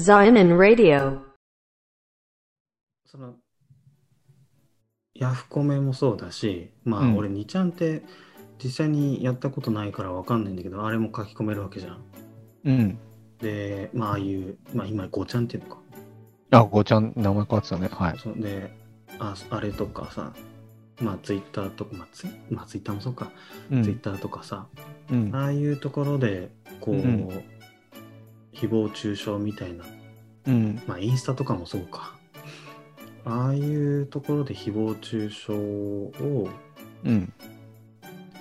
Zion Radio. そのヤフコメもそうだしまあ、うん俺2ちゃんって実際にやったことないからわかんないんだけどあれも書き込めるわけじゃんうん。でまあああいう、まあ、今5ちゃんっていうのかあ、ごちゃん、名前変わってたね。はい。そうでああれとかさまあツイッターとかまあツイ,、まあ、ツイッターもそうか、うんツイッターとかさうん。ああいうところでこう、うん誹謗中傷みたいなうん。まあインスタとかもそうかああいうところで誹謗中傷をうん。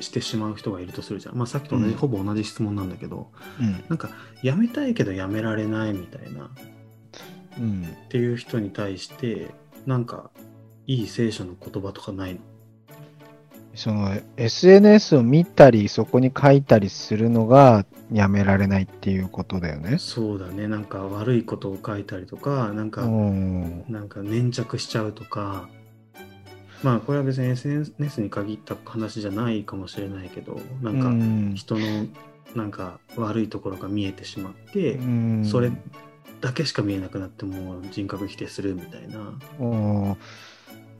してしまう人がいるとするじゃん。まあさっきと同じ、うんほぼ同じ質問なんだけど、うん。なんかやめたいけどやめられないみたいなっうん。ていう人に対して、なんかいい聖書の言葉とかないの？その SNS を見たり、そこに書いたりするのがやめられないっていうことだよね。そうだね。なんか悪いことを書いたりとか、なんか、うん。なんか粘着しちゃうとか、まあこれは別に SNS に限った話じゃないかもしれないけど、なんかうん人のなんか悪いところが見えてしまって、うんそれだけしか見えなくなっても人格否定するみたいな。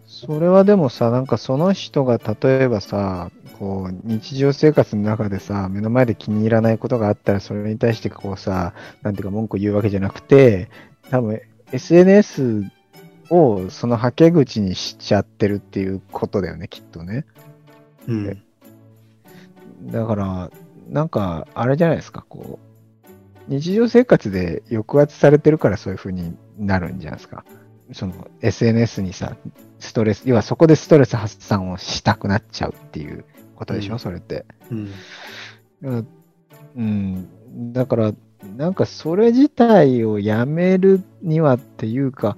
うんそれはでもさ、なんかその人が例えばさ、こう日常生活の中でさ、目の前で気に入らないことがあったら、それに対してこうさ、なんていうか文句を言うわけじゃなくて、多分 SNS をそのはけ口にしちゃってるっていうことだよね、きっとね。うん。だから、なんか、あれじゃないですか、こう、日常生活で抑圧されてるからそういう風になるんじゃないですか。その SNS にさ、ストレス、要はそこでストレス発散をしたくなっちゃうっていうことでしょ、うんそれって。うん。うんうん、だから、なんかそれ自体をやめるにはっていうか、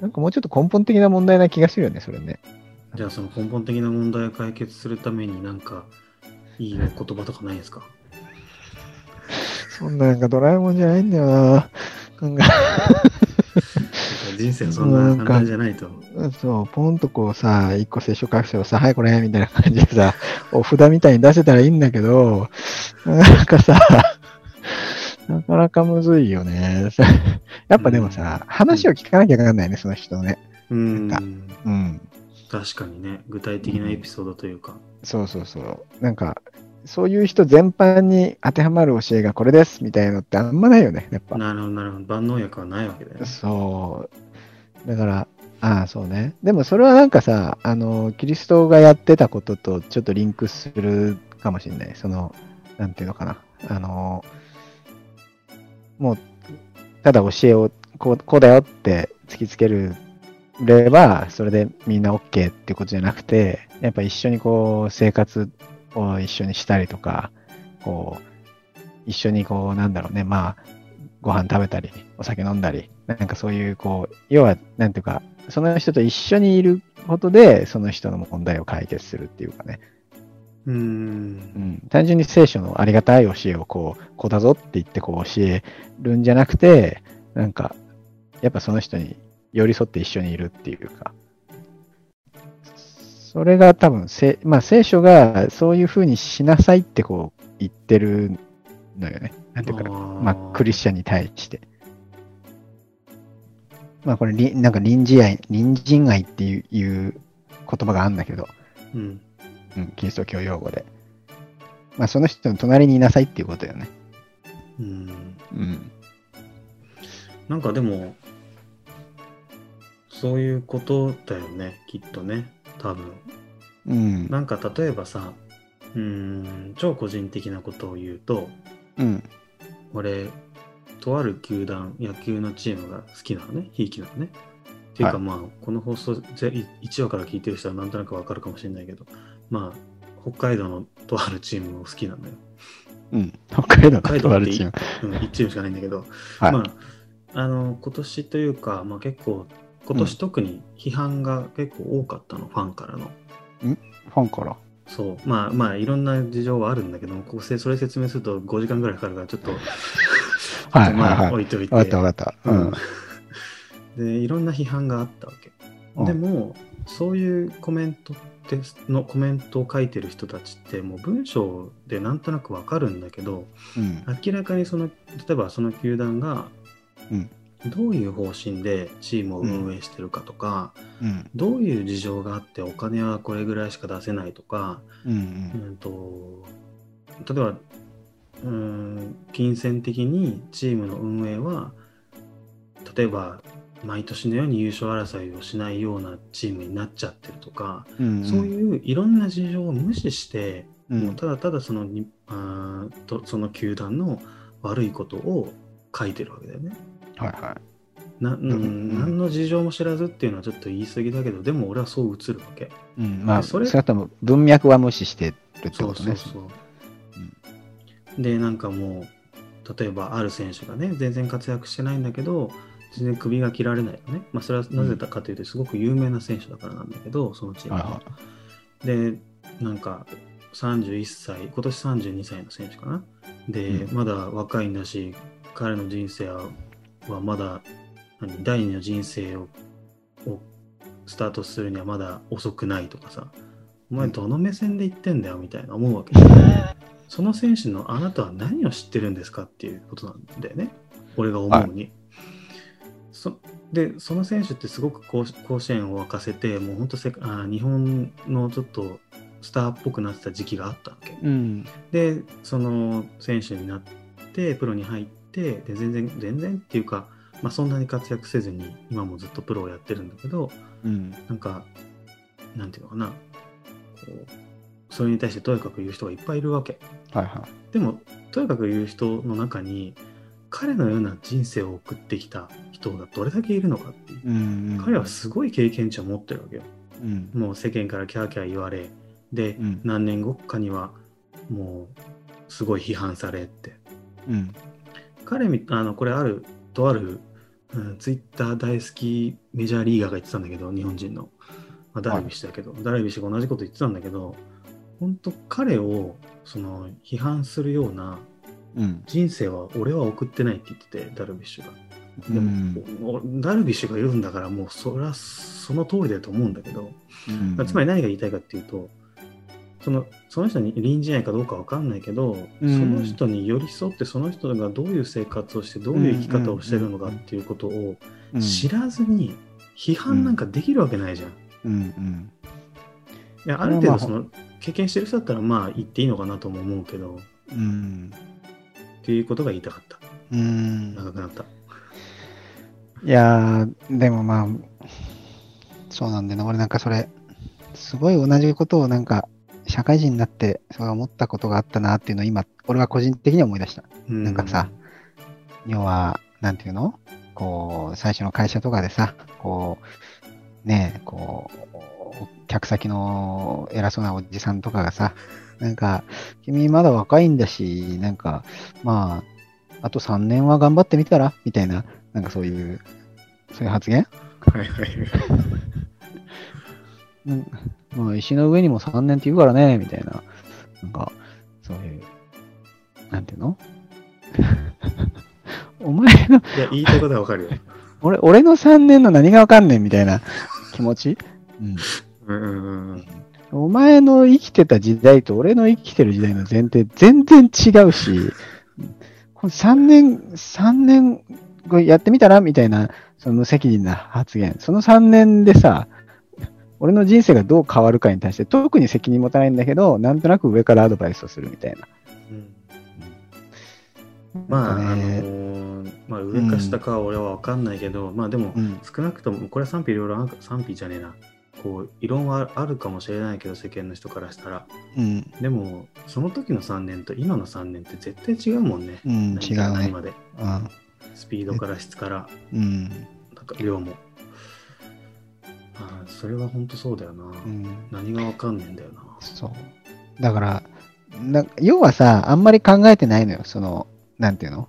なんかもうちょっと根本的な問題な気がするよね、それね。じゃあその根本的な問題を解決するためになんかいい言葉とかないですか？そんななんかドラえもんじゃないんだよな。人生はそんな簡単じゃないと。そう、ポンとこうさ、一個聖書書くをさ、はいこれ、みたいな感じでさ、お札みたいに出せたらいいんだけど、なんかさ、なかなかむずいよね。やっぱでもさ、話を聞かなきゃいけないね、その人のね。うんなんかうん。確かにね、具体的なエピソードというか。そうそうそう。なんか、そういう人全般に当てはまる教えがこれです、みたいなのってあんまないよね、やっぱ。なるほど、なるほど。万能薬はないわけだよね。そう。だから、ああ、そうね。でもそれはなんかさ、あの、キリストがやってたこととちょっとリンクするかもしれない。その、なんていうのかな。あの、もう、ただ教えをこうこうだよって突きつけるれば、それでみんな OK っていうことじゃなくて、やっぱ一緒にこう、生活を一緒にしたりとか、こう、一緒にこう、なんだろうね、まあ、ご飯食べたり、お酒飲んだり、なんかそういう、こう、要は、なんていうか、その人と一緒にいることで、その人の問題を解決するっていうかね。うー。うんん。単純に聖書のありがたい教えを、こう、こうだぞって言って、こう、教えるんじゃなくて、なんか、やっぱその人に寄り添って一緒にいるっていうか、それが多分せ、まあ、聖書がそういうふうにしなさいってこう言ってるのよね。なんていうかまあ、クリスチャンに対して。まあ、これ、りなんか臨時愛、隣人愛っていういう言葉があるんだけど、うん。うん、キリスト教用語で。まあ、その人の隣にいなさいっていうことよね。うん。うん。なんかでも、そういうことだよね、きっとね、多分。うん。なんか例えばさ、うーん、超個人的なことを言うと、うん。俺、とある球団、野球のチームが好きなのね、ひいきなのね。っていうかはいまあ、この放送ぜ1話から聞いてる人はなんとなくわかるかもしれないけど、まあ、北海道のとあるチームも好きなんだよ。うん。北海道のとあるチーム。うん、1チームしかないんだけど、はい。まあ、あの、今年というか、まあ結構、今年特に批判が結構多かったの、ファンからの。ファンから？そう。まあまあ、いろんな事情はあるんだけども、こそれ説明すると5時間ぐらいかかるから、ちょっと、はいまあ、置いといて。わかったわかった。うん。で、いろんな批判があったわけ。うんでも、そういうコメントってのコメントを書いてる人たちって、もう文章でなんとなくわかるんだけど、うん。明らかにその、例えばその球団が、うんどういう方針でチームを運営してるかとか、うん。どういう事情があってお金はこれぐらいしか出せないとか、うん。うんと例えばうん金銭的にチームの運営は例えば毎年のように優勝争いをしないようなチームになっちゃってるとか、うん。そういういろんな事情を無視して、うん、もうただただそのにあーとその球団の悪いことを書いてるわけだよね。はいはなうんうん何の事情も知らずっていうのはちょっと言い過ぎだけどでも俺はそう映るわけ。い。うん。まあ、それそれ少なくとも文脈は無視してるってそうことね。そうそう。でなんかもう例えばある選手がね全然活躍してないんだけど全然首が切られないのね、まあ、それはなぜかというとすごく有名な選手だからなんだけどそのチームははいはでなんか31歳今年32歳の選手かなで、うんまだ若いんだし彼の人生ははまだ何第二の人生ををスタートするにはまだ遅くないとかさ。お前どの目線で言ってんだよみたいな思うわけその選手のあなたは何を知ってるんですかっていうことなんだよね。俺が思うに、そでその選手ってすごく甲甲子園を沸かせてもう本当せあ日本のちょっとスターっぽくなってた時期があったわけ。い。うん。でその選手になってプロに入ってで全然全然っていうか、まあ、そんなに活躍せずに今もずっとプロをやってるんだけどうん。なんかなんていうのかなこうそれに対してとにかく言う人がいっぱいいるわけはいはでもとにかく言う人の中に彼のような人生を送ってきた人がどれだけいるのかっていうい。うん。彼はすごい経験値を持ってるわけようん。もう世間からキャーキャー言われで、うん何年後かにはもうすごい批判されってうん。彼みあのこれあるとある、うん、ツイッター大好きメジャーリーガーが言ってたんだけど日本人の、まあ、ダルビッシュだけど、ダルビッシュが同じこと言ってたんだけど本当彼をその批判するようなうん。人生は俺は送ってないって言っててダルビッシュが。でうん。ダルビッシュが言うんだからもうそれはその通りだと思うんだけど、うん。つまり何が言いたいかっていうとそのその人に隣人愛かどうかわかんないけど、うんその人に寄り添ってその人がどういう生活をしてどういう生き方をしてるのかっていうことをうん知らずに批判なんかできるわけないじゃん。いうんうん。やある程まあ度その経験してる人だったらまあ言っていいのかなとも思うけどうん。っていうことが言いたかった。うん。長くなった。いやー、でもまあ、そうなんだよな。俺なんかそれ、すごい同じことをなんか、社会人になって、そう思ったことがあったなっていうのを今、俺は個人的には思い出した。うん。なんかさ、要は、なんていうの？こう、最初の会社とかでさ、こう、ねえ、こう、客先の偉そうなおじさんとかがさ、なんか、君まだ若いんだし、なんか、まあ、あと3年は頑張ってみたら？みたいな、なんかそういう、そういう発言？はいはい。うんまあ、石の上にも3年って言うからね、みたいな、なんか、そういう、なんていうの？お前の、いや、言いたいことはわかるよ。俺、俺の3年の何がわかんねんみたいな気持ち、うん、うんうんうんうん。お前の生きてた時代と俺の生きてる時代の前提全然違うし、この3年、3年やってみたら？みたいな、その無責任な発言。その3年でさ、俺の人生がどう変わるかに対して特に責任持たないんだけど、なんとなく上からアドバイスをするみたいな。うんまあ、あのーまあ、上か下かは俺は分かんないけど、まあでも、うん、少なくとも、これは賛否両論賛否じゃねえな。こう、異論はあるかもしれないけど、世間の人からしたら。うん、でも、その時の3年と今の3年って絶対違うもんね。うん、何違うね。から何まで。うん、スピードから質から、うん、量も。ああ、それは本当そうだよな。うん。何が分かんねえんだよな。そう。だから、な要はさ、あんまり考えてないのよ。その、なんていうの？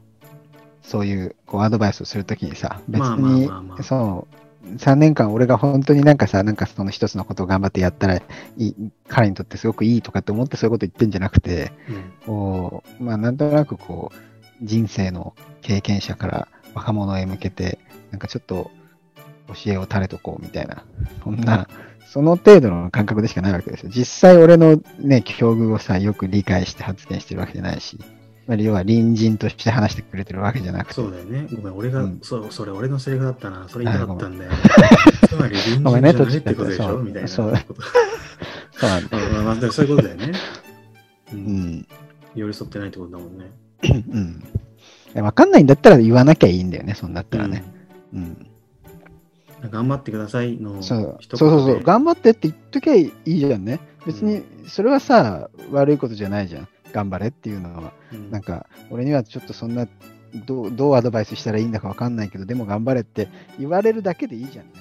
そういう、こう、アドバイスをするときにさ、別にそう、3年間俺が本当になんかさ、なんかその一つのことを頑張ってやったらいい、彼にとってすごくいいとかって思ってそういうこと言ってんじゃなくて、うん。こう、まあなんとなくこう、人生の経験者から若者へ向けて、なんかちょっと教えを垂れとこうみたいな、そんな、その程度の感覚でしかないわけですよ。実際俺のね、境遇をさ、よく理解して発言してるわけじゃないし、まあ、要は隣人として話してくれてるわけじゃなくて。そうだよね。ごめん、俺が、うんそう、それ俺のセリフだったな。それ言いたかったんだよ。つまり隣人じゃないってことでしそうょみたいなそうこと。そうなんだ。まあまあそういうことだよね。う。うんん。寄り添ってないってことだもんね。うん。えわかんないんだったら言わなきゃいいんだよね、そんだったらね。うん。うん頑張ってくださいのそう一そうそう頑張ってって言っときゃいいじゃんね。別に、それはさ、悪いことじゃないじゃん。頑張れっていうのは。うんなんか、俺にはちょっとそんな、どうどうアドバイスしたらいいんだかわかんないけど、でも頑張れって言われるだけでいいじゃんね。